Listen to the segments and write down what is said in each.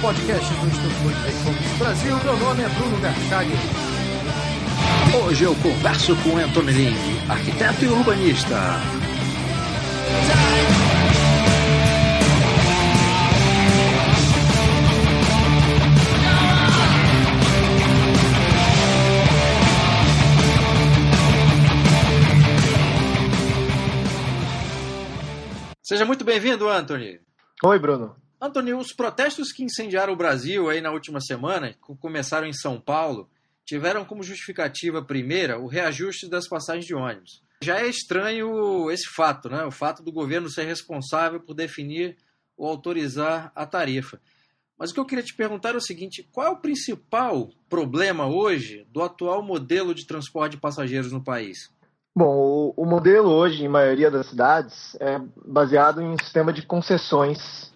podcast do Instituto Fomos Brasil. Meu nome é Bruno Garchag. Hoje eu converso com Anthony Lee, arquiteto e urbanista. Seja muito bem-vindo, Anthony. Oi, Bruno. Anthony, os protestos que incendiaram o Brasil aí na última semana, que começaram em São Paulo, tiveram como justificativa primeira o reajuste das passagens de ônibus. Já é estranho esse fato, né? O fato do governo ser responsável por definir ou autorizar a tarifa. Mas o que eu queria te perguntar é o seguinte: qual é o principal problema hoje do atual modelo de transporte de passageiros no país? Bom, o, modelo hoje, em maioria das cidades, é baseado em um sistema de concessões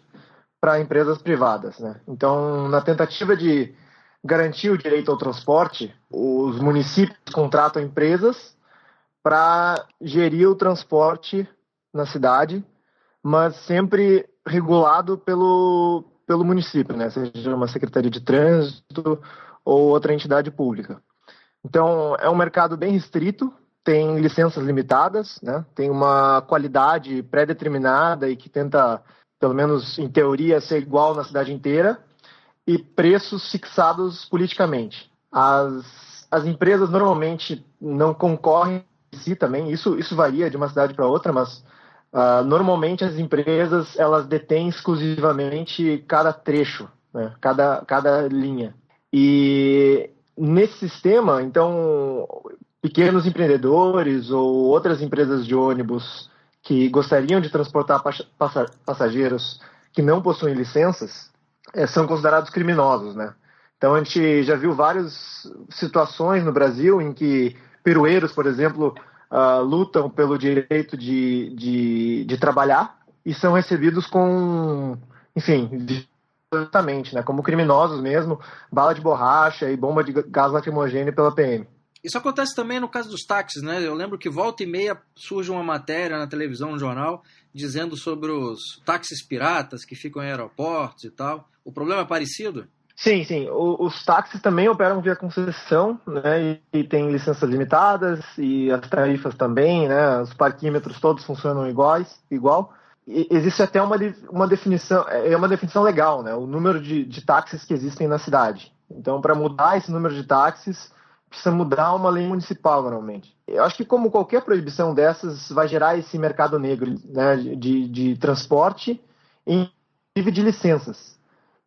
para empresas privadas. Né? Então, na tentativa de garantir o direito ao transporte, os municípios contratam empresas para gerir o transporte na cidade, mas sempre regulado pelo, pelo município, né? seja uma secretaria de trânsito ou outra entidade pública. Então, é um mercado bem restrito, tem licenças limitadas, né? tem uma qualidade pré-determinada e que tenta, pelo menos em teoria, ser igual na cidade inteira, e preços fixados politicamente. As, as empresas normalmente não concorrem em si também, isso, isso varia de uma cidade para outra, mas uh, normalmente as empresas elas detêm exclusivamente cada trecho, né? cada, cada linha. E nesse sistema, então, pequenos empreendedores ou outras empresas de ônibus que gostariam de transportar passageiros que não possuem licenças é, são considerados criminosos, né? Então a gente já viu várias situações no Brasil em que perueiros, por exemplo, uh, lutam pelo direito de, de, de, trabalhar e são recebidos com, enfim, violentamente, né? Como criminosos mesmo, bala de borracha e bomba de gás lacrimogêneo pela PM. Isso acontece também no caso dos táxis, né? Eu lembro que volta e meia surge uma matéria na televisão, no jornal, dizendo sobre os táxis piratas que ficam em aeroportos e tal. O problema é parecido? Sim, sim. O, os táxis também operam via concessão, né? E, e tem licenças limitadas e as tarifas também, né? Os parquímetros todos funcionam iguais, igual. E existe até uma, uma definição, é, uma definição legal, né? O número de, de táxis que existem na cidade. Então, para mudar esse número de táxis, precisa mudar uma lei municipal, normalmente. Eu acho que, como qualquer proibição dessas, vai gerar esse mercado negro né, de, de transporte e de licenças.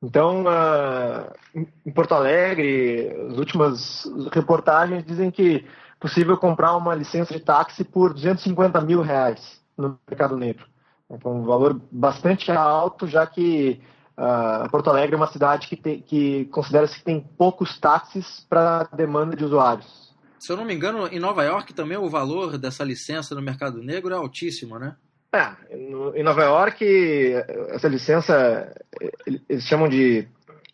Então, uh, em Porto Alegre, as últimas reportagens dizem que é possível comprar uma licença de táxi por 250 mil reais no mercado negro. Então, um valor bastante alto, já que Uh, Porto Alegre é uma cidade que, que considera-se que tem poucos táxis para demanda de usuários. Se eu não me engano, em Nova York também o valor dessa licença no mercado negro é altíssimo, né? É, no, em Nova York, essa licença, eles chamam de.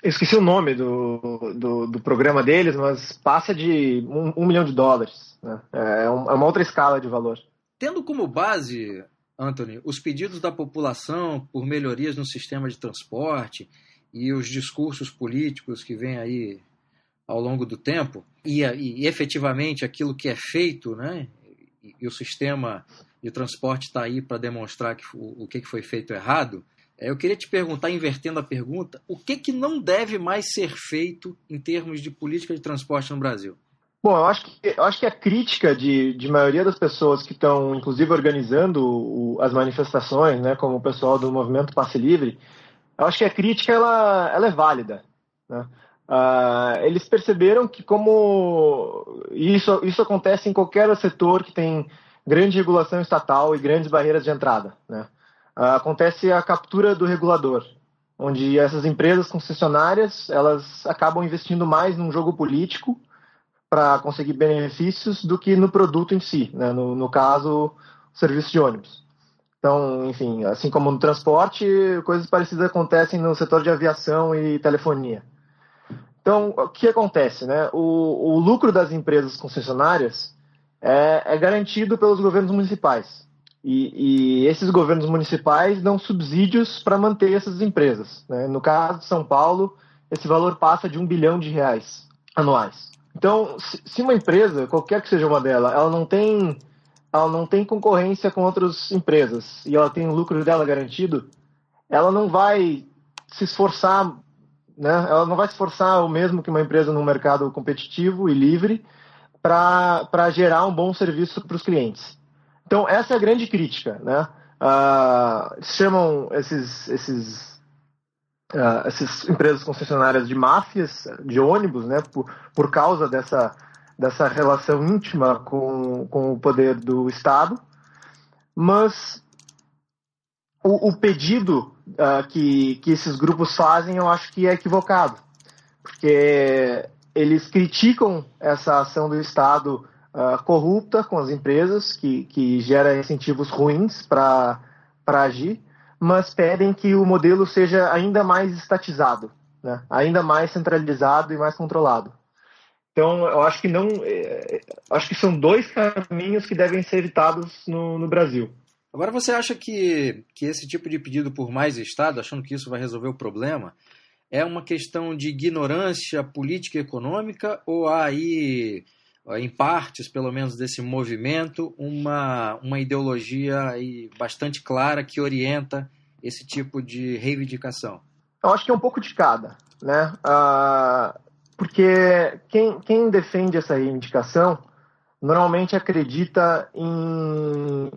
Eu esqueci o nome do, do, do programa deles, mas passa de um, um milhão de dólares. Né? É, um, é uma outra escala de valor. Tendo como base Anthony, os pedidos da população por melhorias no sistema de transporte e os discursos políticos que vêm aí ao longo do tempo e, e, efetivamente aquilo que é feito, né? E, e o sistema de transporte está aí para demonstrar que, o, o que foi feito errado. É, eu queria te perguntar, invertendo a pergunta, o que, que não deve mais ser feito em termos de política de transporte no Brasil? Bom, eu acho que, eu acho que a crítica de, de maioria das pessoas que estão, inclusive, organizando o, as manifestações, né, como o pessoal do movimento Passe Livre, eu acho que a crítica ela, ela é válida. Né? Uh, eles perceberam que, como isso, isso acontece em qualquer setor que tem grande regulação estatal e grandes barreiras de entrada, né? uh, acontece a captura do regulador, onde essas empresas concessionárias elas acabam investindo mais num jogo político para conseguir benefícios do que no produto em si, né? no, no caso, serviço de ônibus. Então, enfim, assim como no transporte, coisas parecidas acontecem no setor de aviação e telefonia. Então, o que acontece? Né? O, o lucro das empresas concessionárias é, é garantido pelos governos municipais. E, e esses governos municipais dão subsídios para manter essas empresas. Né? No caso de São Paulo, esse valor passa de um bilhão de reais anuais. Então, se uma empresa, qualquer que seja uma dela, ela não tem, ela não tem concorrência com outras empresas e ela tem o lucro dela garantido, ela não vai se esforçar, né? Ela não vai se esforçar o mesmo que uma empresa num mercado competitivo e livre para gerar um bom serviço para os clientes. Então, essa é a grande crítica, né? Uh, chamam esses, esses, uh, essas empresas concessionárias de máfias de ônibus, né? Por, por causa dessa, dessa relação íntima com, com o poder do Estado. Mas o, o pedido uh, que, que esses grupos fazem, eu acho que é equivocado. Porque eles criticam essa ação do Estado uh, corrupta com as empresas, que, que gera incentivos ruins para agir, mas pedem que o modelo seja ainda mais estatizado, né? ainda mais centralizado e mais controlado. Então, eu acho que não. Eh, acho que são dois caminhos que devem ser evitados no, no Brasil. Agora, você acha que, que esse tipo de pedido por mais Estado, achando que isso vai resolver o problema, é uma questão de ignorância política e econômica ou há aí em partes, pelo menos, desse movimento, uma, uma ideologia bastante clara que orienta esse tipo de reivindicação? Eu acho que é um pouco de cada, né? Uh, porque quem, quem defende essa reivindicação normalmente acredita em...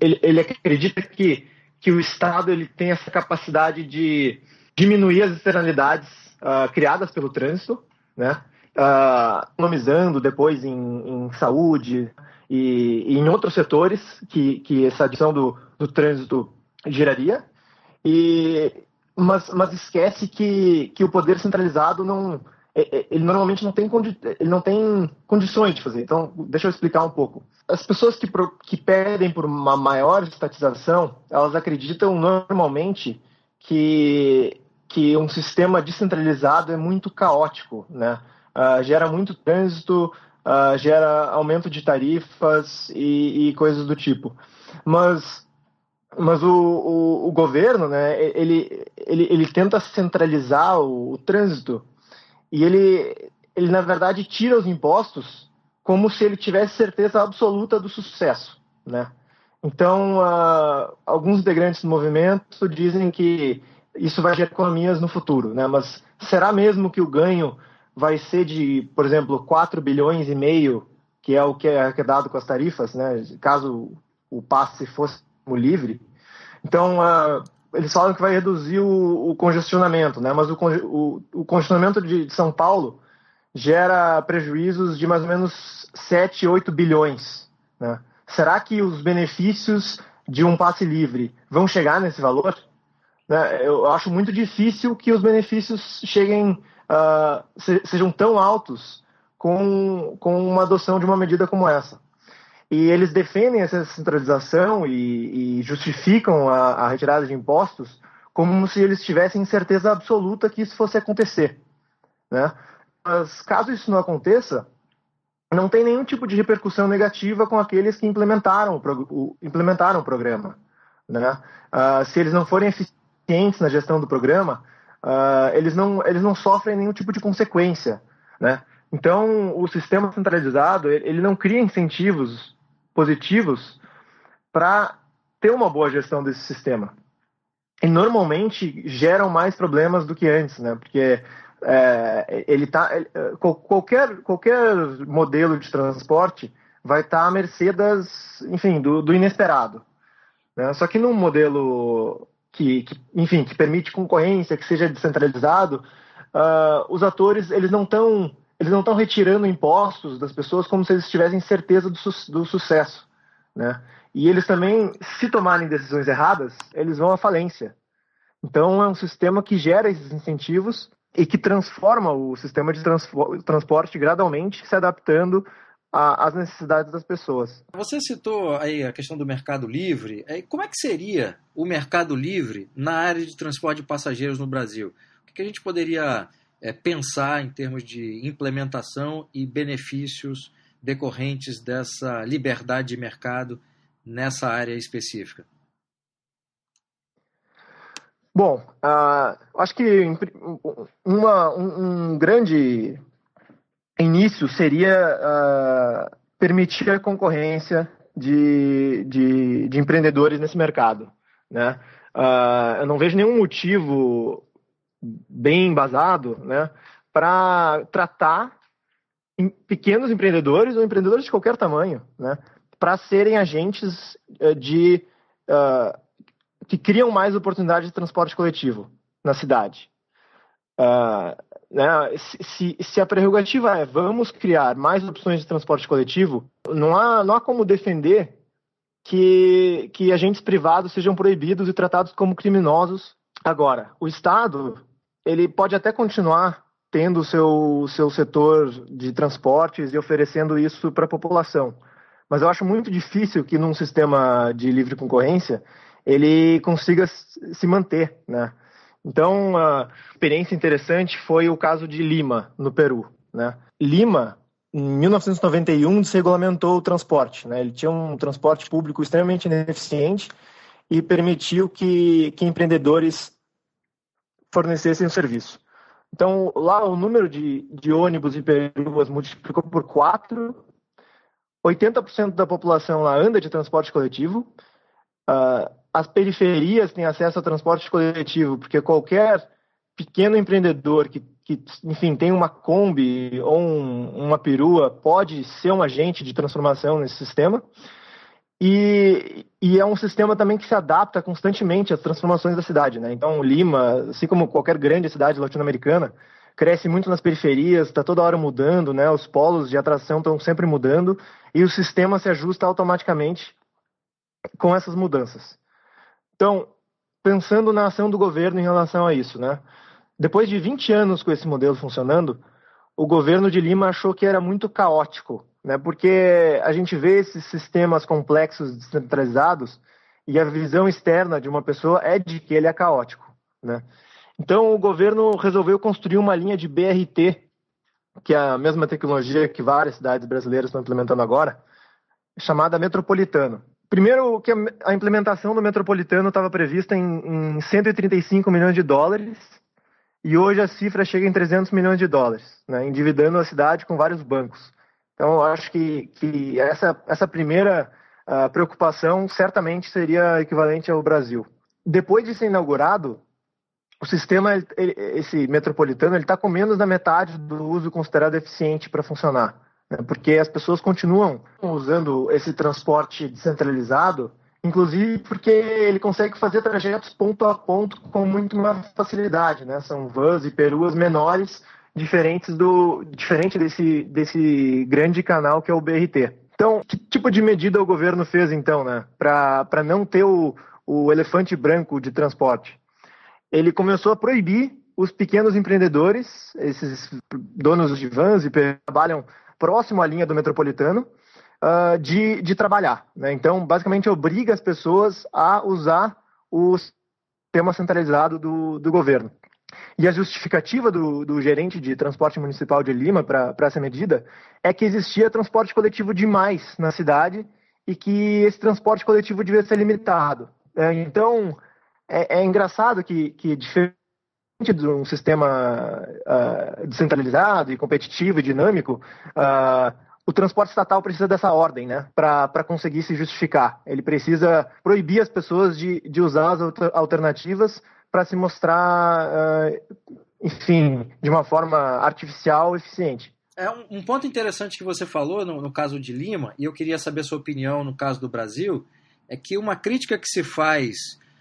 Ele, ele acredita que, que o Estado ele tem essa capacidade de diminuir as externalidades uh, criadas pelo trânsito, né? Uh, economizando depois em, em saúde e, e, em outros setores que, que essa adição do, do trânsito geraria. E, mas, mas esquece que, que o poder centralizado não, é, é, ele normalmente não tem, ele não tem condições de fazer. Então, deixa eu explicar um pouco. As pessoas que, que pedem por uma maior estatização, elas acreditam normalmente que, que um sistema descentralizado é muito caótico, né? Uh, gera muito trânsito, uh, gera aumento de tarifas e, e, coisas do tipo. Mas, mas o, o, o, governo, né, ele, ele, ele tenta centralizar o, o trânsito e ele, ele, na verdade, tira os impostos como se ele tivesse certeza absoluta do sucesso, né? Então, uh, alguns integrantes do movimento dizem que isso vai gerar economias no futuro, né? Mas será mesmo que o ganho vai ser de, por exemplo, 4 bilhões e meio, que é o que é dado com as tarifas, né, caso o passe fosse livre. Então, uh, eles falam que vai reduzir o, o congestionamento, né, mas o, o, o congestionamento de, de, São Paulo gera prejuízos de mais ou menos 7, 8 bilhões. Né? Será que os benefícios de um passe livre vão chegar nesse valor? Né? Eu acho muito difícil que os benefícios cheguem uh, se, sejam tão altos com, com uma adoção de uma medida como essa. E eles defendem essa centralização e, e justificam a, a, retirada de impostos como se eles tivessem certeza absoluta que isso fosse acontecer. Né? Mas caso isso não aconteça, não tem nenhum tipo de repercussão negativa com aqueles que implementaram o, implementaram o programa. Né? Uh, se eles não forem eficientes na gestão do programa, uh, eles, não, eles não sofrem nenhum tipo de consequência, né? Então, o sistema centralizado, ele não cria incentivos positivos para ter uma boa gestão desse sistema. E normalmente geram mais problemas do que antes, né? Porque é, ele tá, qualquer, qualquer modelo de transporte vai estar tá à mercê das, enfim, do, do inesperado. Né? Só que num modelo que, que, enfim, que permite concorrência, que seja descentralizado, uh, os atores eles não estão eles não estão retirando impostos das pessoas como se eles tivessem certeza do, su do sucesso, né? E eles também, se tomarem decisões erradas, eles vão à falência. Então é um sistema que gera esses incentivos e que transforma o sistema de transporte gradualmente, se adaptando às necessidades das pessoas. Você citou aí a questão do mercado livre. Como é que seria o mercado livre na área de transporte de passageiros no Brasil? O que a gente poderia é, pensar em termos de implementação e benefícios decorrentes dessa liberdade de mercado nessa área específica? Bom, uh, acho que uma, um, um, grande início seria uh, permitir a concorrência de, de, de, empreendedores nesse mercado. Né? Uh, eu não vejo nenhum motivo bem embasado né, para tratar pequenos empreendedores ou empreendedores de qualquer tamanho né, para serem agentes eh, de uh, que criam mais oportunidades de transporte coletivo na cidade. Uh, né, se, se, a prerrogativa é vamos criar mais opções de transporte coletivo, não há, não há como defender que, que agentes privados sejam proibidos e tratados como criminosos agora. O Estado ele pode até continuar tendo o seu, seu setor de transportes e oferecendo isso para a população. Mas eu acho muito difícil que num sistema de livre concorrência ele consiga se manter, né? Então, a experiência interessante foi o caso de Lima, no Peru, né? Lima, em 1991, desregulamentou o transporte, né? Ele tinha um transporte público extremamente ineficiente e permitiu que, que empreendedores fornecessem o serviço. Então, lá o número de, de ônibus e peruas multiplicou por quatro. 80% da população lá anda de transporte coletivo. Uh, as periferias têm acesso a transporte coletivo, porque qualquer pequeno empreendedor que, que enfim, tem uma Kombi ou um, uma perua pode ser um agente de transformação nesse sistema. E, e, é um sistema também que se adapta constantemente às transformações da cidade, né? Então, Lima, assim como qualquer grande cidade latino-americana, cresce muito nas periferias, está toda hora mudando, né? Os polos de atração estão sempre mudando e o sistema se ajusta automaticamente com essas mudanças. Então, pensando na ação do governo em relação a isso, né? Depois de 20 anos com esse modelo funcionando, o governo de Lima achou que era muito caótico né? Porque a gente vê esses sistemas complexos descentralizados e a visão externa de uma pessoa é de que ele é caótico, né? Então o governo resolveu construir uma linha de BRT, que é a mesma tecnologia que várias cidades brasileiras estão implementando agora, chamada Metropolitano. Primeiro, que a implementação do Metropolitano estava prevista em, em 135 milhões de dólares, e hoje a cifra chega em 300 milhões de dólares, né, endividando a cidade com vários bancos. Então, eu acho que, que essa, essa primeira uh, preocupação certamente seria equivalente ao Brasil. Depois de ser inaugurado, o sistema, ele, esse metropolitano, ele está com menos da metade do uso considerado eficiente para funcionar. Né? Porque as pessoas continuam usando esse transporte descentralizado, inclusive porque ele consegue fazer trajetos ponto a ponto com muito mais facilidade. Né? São vans e peruas menores diferentes do diferente desse, desse grande canal que é o BRT. Então, que tipo de medida o governo fez então, né, para não ter o, o elefante branco de transporte? Ele começou a proibir os pequenos empreendedores, esses donos de vans e trabalham próximo à linha do metropolitano, uh, de, de trabalhar. Né? Então, basicamente, obriga as pessoas a usar o sistema centralizado do, do governo. E a justificativa do, do gerente de transporte municipal de Lima para essa medida é que existia transporte coletivo demais na cidade e que esse transporte coletivo devia ser limitado. É, então, é, é, engraçado que, que, diferente de um sistema uh, descentralizado e competitivo e dinâmico, uh, o transporte estatal precisa dessa ordem, né, para conseguir se justificar. Ele precisa proibir as pessoas de, de usar as alternativas para se mostrar, uh, enfim, de uma forma artificial eficiente. É um, um, ponto interessante que você falou no, no caso de Lima, e eu queria saber sua opinião no caso do Brasil, é que uma crítica que se faz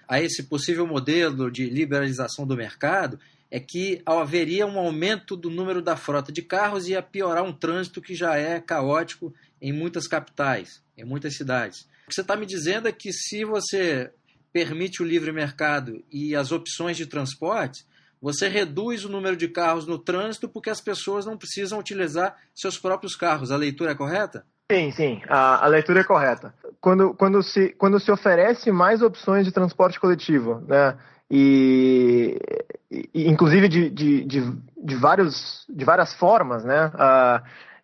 a esse possível modelo de liberalização do mercado é que haveria um aumento do número da frota de carros e ia piorar um trânsito que já é caótico em muitas capitais, em muitas cidades. O que você está me dizendo é que se você permite o livre mercado e as opções de transporte, você reduz o número de carros no trânsito porque as pessoas não precisam utilizar seus próprios carros. A leitura é correta? Sim, sim, a, a leitura é correta. Quando, quando, se, quando se oferece mais opções de transporte coletivo, né, e, e inclusive de, de, de, de, vários, de várias formas, né,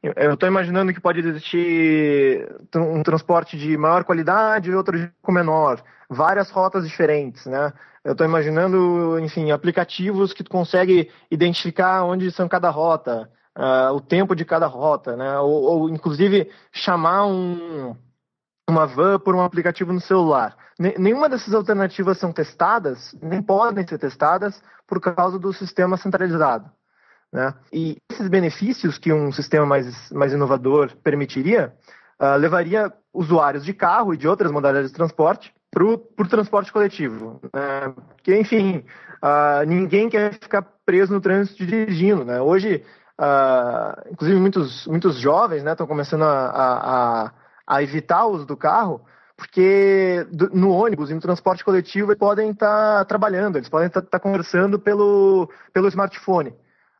Eu estou imaginando que pode existir um transporte de maior qualidade e outro de menor, várias rotas diferentes, né? Eu estou imaginando, enfim, aplicativos que tu consegue identificar onde são cada rota, uh, o tempo de cada rota, né? Ou, ou inclusive chamar um, uma van por um aplicativo no celular. Nenhuma dessas alternativas são testadas, nem podem ser testadas por causa do sistema centralizado. Né? E esses benefícios que um sistema mais, mais inovador permitiria, uh, levaria usuários de carro e de outras modalidades de transporte para o transporte coletivo. Né? Porque, enfim, uh, ninguém quer ficar preso no trânsito dirigindo. Né? Hoje, uh, inclusive, muitos, muitos jovens estão né, começando a, a, a, evitar o uso do carro porque no ônibus e no transporte coletivo eles podem estar tá trabalhando, eles podem estar tá, tá conversando pelo, pelo smartphone.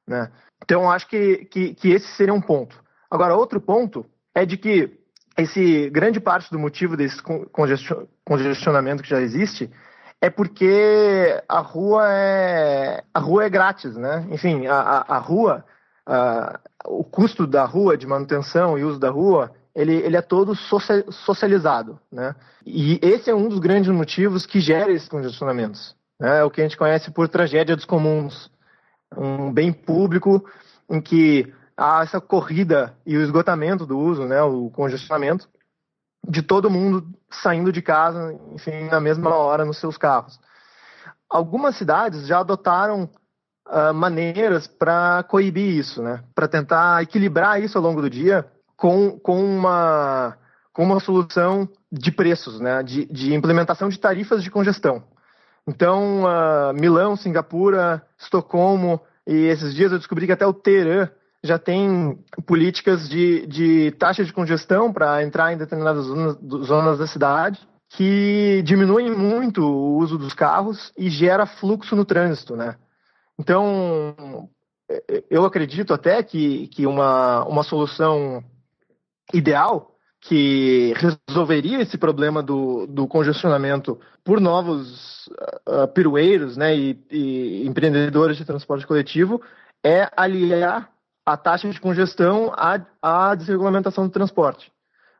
Né? Então, acho que, que, que esse seria um ponto. Agora, outro ponto é de que esse grande parte do motivo desse congestionamento que já existe é porque a rua é a rua é grátis, né? Enfim, a, a, a rua, o custo da rua de manutenção e uso da rua, ele, ele é todo socializado, né? E esse é um dos grandes motivos que gera esses congestionamentos. Né? É o que a gente conhece por tragédia dos comuns um bem público em que há essa corrida e o esgotamento do uso, né, o congestionamento de todo mundo saindo de casa, enfim, na mesma hora nos seus carros. Algumas cidades já adotaram uh, maneiras para coibir isso, né, para tentar equilibrar isso ao longo do dia com, com uma com uma solução de preços, né, de, de implementação de tarifas de congestão. Então, uh, Milão, Singapura, Estocolmo e esses dias eu descobri que até o Teherã já tem políticas de, de taxa de congestão para entrar em determinadas zonas, zonas da cidade que diminuem muito o uso dos carros e gera fluxo no trânsito, né? Então, eu acredito até que, que uma, uma solução ideal que resolveria esse problema do, do congestionamento por novos uh, pirueiros né, e, e, empreendedores de transporte coletivo é aliar a taxa de congestão à, à desregulamentação do transporte.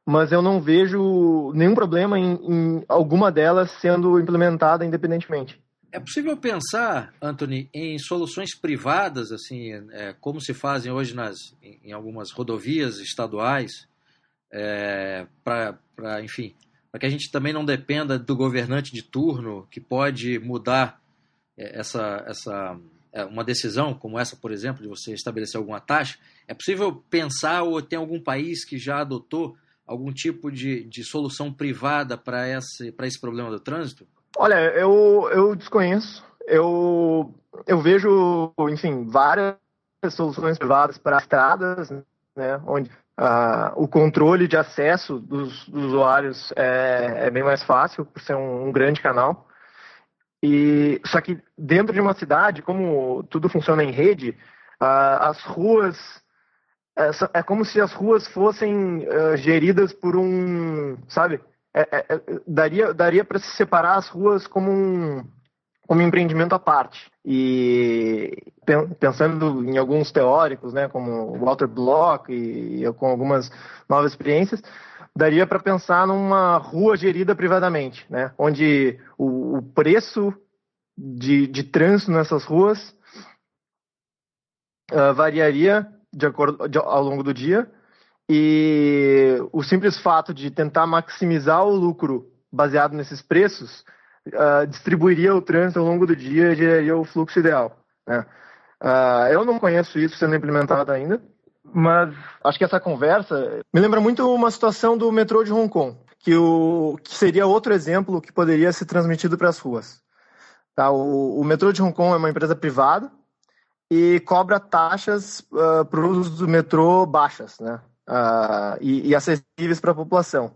Mas eu não vejo nenhum problema em, em alguma delas sendo implementada independentemente. É possível pensar, Anthony, em soluções privadas, assim, é, como se fazem hoje nas, em algumas rodovias estaduais, é, para, enfim, para que a gente também não dependa do governante de turno que pode mudar é, essa, essa é, uma decisão como essa, por exemplo, de você estabelecer alguma taxa. É possível pensar ou tem algum país que já adotou algum tipo de, de solução privada para esse, esse problema do trânsito? Olha, eu, eu desconheço. Eu, eu vejo, enfim, várias soluções privadas para estradas, né, onde Uh, o controle de acesso dos, dos usuários é, é, bem mais fácil, por ser um, um, grande canal. E Só que dentro de uma cidade, como tudo funciona em rede, uh, as ruas. É, é, como se as ruas fossem uh, geridas por um. Sabe? É, é, é daria daria para se separar as ruas como um, como um empreendimento à parte. E pensando em alguns teóricos, né, como Walter Block e, com algumas novas experiências, daria para pensar numa rua gerida privadamente, né, onde o, o preço de, de trânsito nessas ruas uh, variaria de acordo, de, ao longo do dia e o simples fato de tentar maximizar o lucro baseado nesses preços uh, distribuiria o trânsito ao longo do dia e geraria o fluxo ideal. Né? Uh, eu não conheço isso sendo implementado ainda, mas acho que essa conversa me lembra muito uma situação do metrô de Hong Kong, que, o, que seria outro exemplo que poderia ser transmitido para as ruas. Tá? O, o, metrô de Hong Kong é uma empresa privada e cobra taxas uh, para o uso do metrô baixas né? Uh, e, e acessíveis para a população.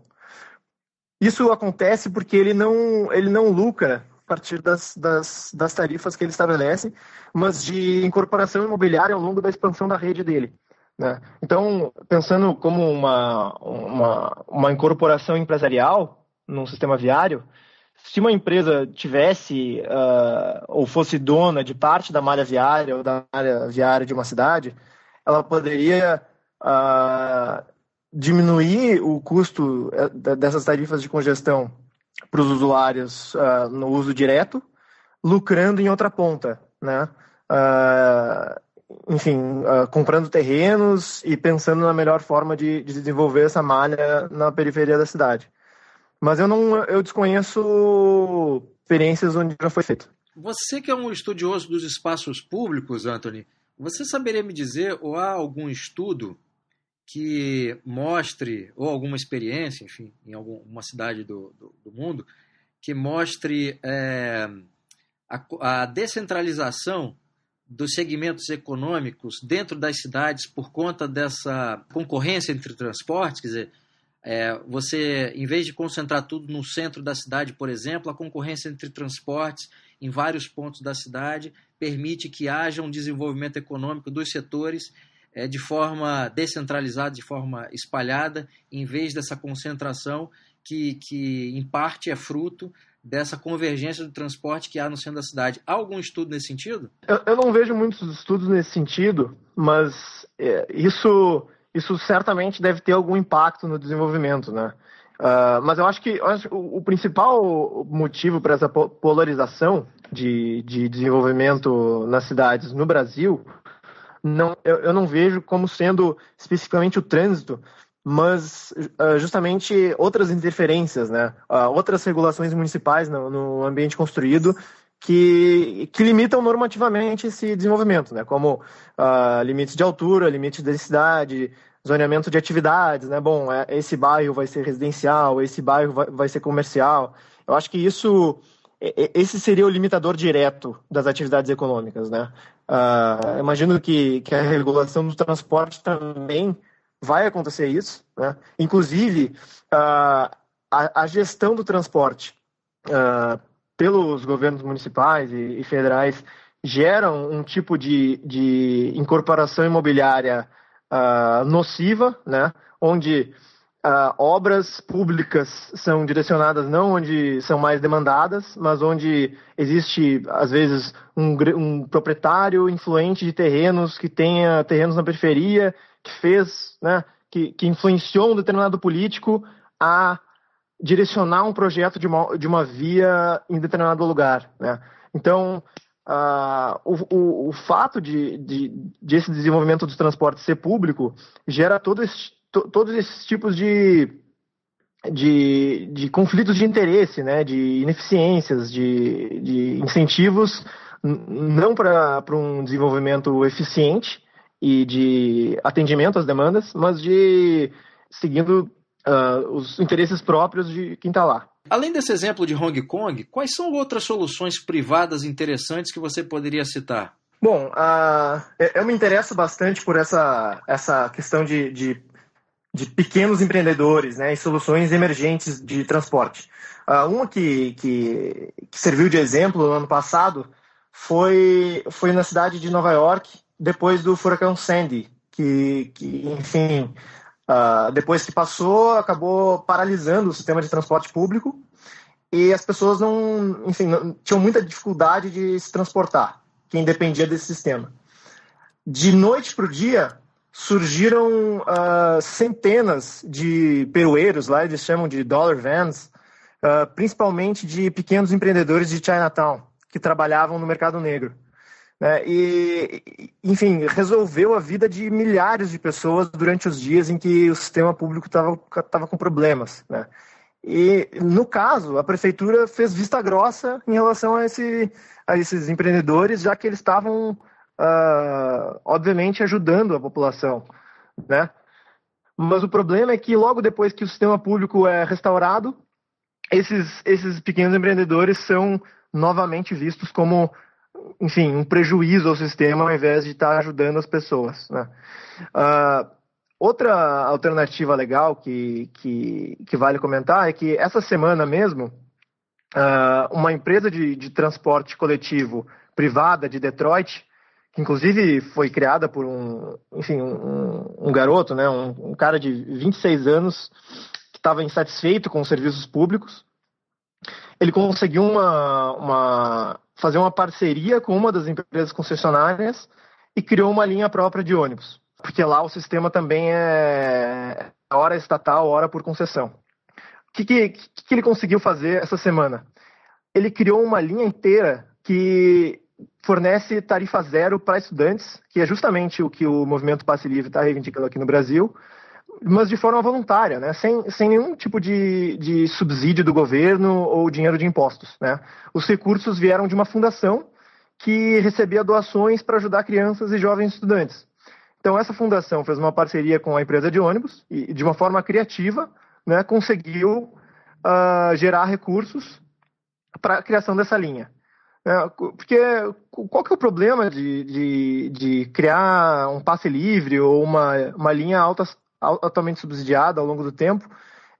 Isso acontece porque ele não, ele não lucra a partir das, das, das tarifas que ele estabelece, mas de incorporação imobiliária ao longo da expansão da rede dele. Né? Então, pensando como uma, uma, uma incorporação empresarial num sistema viário, se uma empresa tivesse uh, ou fosse dona de parte da malha viária ou da malha viária de uma cidade, ela poderia diminuir o custo eh, dessas tarifas de congestão para os usuários uh, no uso direto, lucrando em outra ponta, né? Uh, enfim, uh, comprando terrenos e pensando na melhor forma de, de, desenvolver essa malha na periferia da cidade. Mas eu não, eu desconheço experiências onde já foi feito. Você que é um estudioso dos espaços públicos, Anthony, você saberia me dizer ou há algum estudo que mostre, ou alguma experiência, enfim, em alguma cidade do, do, do mundo, que mostre é, a, a descentralização dos segmentos econômicos dentro das cidades por conta dessa concorrência entre transportes, quer dizer, é, você, em vez de concentrar tudo no centro da cidade, por exemplo, a concorrência entre transportes em vários pontos da cidade permite que haja um desenvolvimento econômico dos setores é, de forma descentralizada, de forma espalhada, em vez dessa concentração que, que em parte é fruto dessa convergência do transporte que há no centro da cidade. Há algum estudo nesse sentido? Eu, eu não vejo muitos estudos nesse sentido, mas é, isso, isso certamente deve ter algum impacto no desenvolvimento, né? Uh, mas eu acho que eu acho, o, o, principal motivo para essa polarização de, de desenvolvimento nas cidades no Brasil, não, eu, eu não vejo como sendo especificamente o trânsito, mas uh, justamente outras interferências, né? Uh, outras regulações municipais no, no, ambiente construído que, que limitam normativamente esse desenvolvimento, né? Como uh, limites de altura, limites de densidade, zoneamento de atividades, né? Bom, é, esse bairro vai ser residencial, esse bairro vai, vai ser comercial. Eu acho que isso esse seria o limitador direto das atividades econômicas, né? Uh, imagino que, que a regulação do transporte também vai acontecer isso, né? Inclusive, uh, a, a, gestão do transporte uh, pelos governos municipais e, e, federais geram um tipo de, de incorporação imobiliária nociva, né? Onde Uh, obras públicas são direcionadas não onde são mais demandadas, mas onde existe, às vezes, um, um, proprietário influente de terrenos que tenha terrenos na periferia, que fez, né, que, que influenciou um determinado político a direcionar um projeto de uma, de uma via em determinado lugar. Né? Então, uh, o, o, o, fato de, de, de esse desenvolvimento dos transportes ser público gera todo esse todos esses tipos de, de, de, conflitos de interesse, né, de ineficiências, de, de incentivos, não para um desenvolvimento eficiente e de atendimento às demandas, mas de seguindo uh, os interesses próprios de quem está lá. Além desse exemplo de Hong Kong, quais são outras soluções privadas interessantes que você poderia citar? Bom, uh, eu me interesso bastante por essa, essa questão de, de de pequenos empreendedores né, e soluções emergentes de transporte. Uh, uma que, que, que, serviu de exemplo no ano passado foi, foi na cidade de Nova York, depois do furacão Sandy, que, que enfim, uh, depois que passou, acabou paralisando o sistema de transporte público e as pessoas não, enfim, não, tinham muita dificuldade de se transportar, quem dependia desse sistema. De noite para o dia, surgiram uh, centenas de perueiros, lá eles chamam de dollar vans, uh, principalmente de pequenos empreendedores de Chinatown, que trabalhavam no mercado negro. Né? E, enfim, resolveu a vida de milhares de pessoas durante os dias em que o sistema público estava com problemas. Né? E, no caso, a prefeitura fez vista grossa em relação a, esse, a esses empreendedores, já que eles estavam uh, obviamente ajudando a população, né? Mas o problema é que logo depois que o sistema público é restaurado, esses, esses pequenos empreendedores são novamente vistos como, enfim, um prejuízo ao sistema ao invés de estar ajudando as pessoas. Né? Uh, outra alternativa legal que, que, que, vale comentar é que essa semana mesmo, uh, uma empresa de, de transporte coletivo privada de Detroit que inclusive foi criada por um, enfim, um, um garoto, né, um, um, cara de 26 anos que estava insatisfeito com os serviços públicos. Ele conseguiu uma, uma, fazer uma parceria com uma das empresas concessionárias e criou uma linha própria de ônibus. porque lá o sistema também é hora estatal, hora por concessão. O que, que, que ele conseguiu fazer essa semana? Ele criou uma linha inteira que fornece tarifa zero para estudantes, que é justamente o que o movimento Passe Livre está reivindicando aqui no Brasil, mas de forma voluntária, né? sem, sem nenhum tipo de, de subsídio do governo ou dinheiro de impostos. Né? Os recursos vieram de uma fundação que recebia doações para ajudar crianças e jovens estudantes. Então, essa fundação fez uma parceria com a empresa de ônibus e, de uma forma criativa, né, conseguiu uh, gerar recursos para a criação dessa linha. É, porque qual que é o problema de, de, de, criar um passe livre ou uma, uma linha alta, altamente subsidiada ao longo do tempo?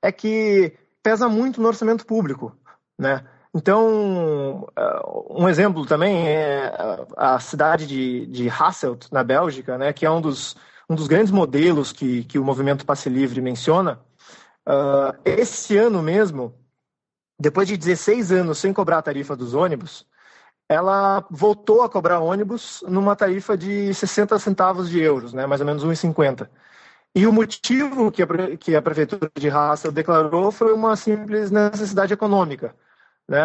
É que pesa muito no orçamento público, né? Então, é, um exemplo também é a cidade de, de Hasselt, na Bélgica, né, que é um dos, um dos grandes modelos que, que o movimento Passe Livre menciona. Uh, esse ano mesmo, depois de 16 anos sem cobrar a tarifa dos ônibus, ela voltou a cobrar ônibus numa tarifa de 60 centavos de euros, né, mais ou menos 1,50. E o motivo que a, que a prefeitura de Hassel declarou foi uma simples necessidade econômica. Né?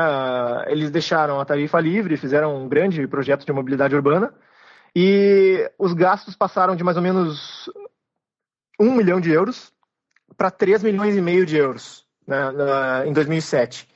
Eles deixaram a tarifa livre, fizeram um grande projeto de mobilidade urbana e os gastos passaram de mais ou menos 1 milhão de euros para 3 milhões e meio de euros né, em 2007,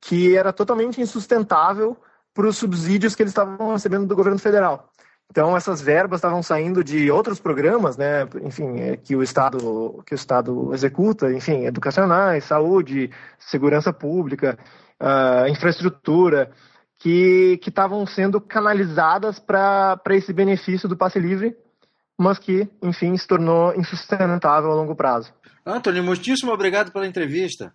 que era totalmente insustentável para os subsídios que eles estavam recebendo do governo federal. Então essas verbas estavam saindo de outros programas, né, enfim, é, que o estado que o estado executa, enfim, educacionais, saúde, segurança pública, uh, infraestrutura, que estavam sendo canalizadas para esse benefício do passe livre, mas que, enfim, se tornou insustentável a longo prazo. Antônio, muitíssimo obrigado pela entrevista.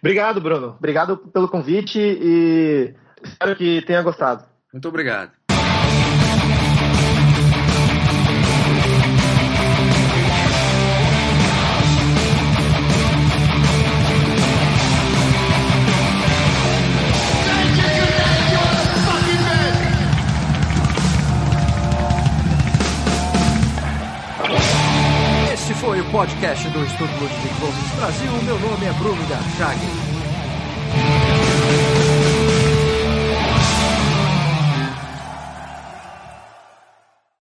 Obrigado, Bruno. Obrigado pelo convite e Espero que tenha gostado. Muito obrigado. Esse foi o podcast do Estudo Ludwig Brasil. Meu nome é Bruno Garchag.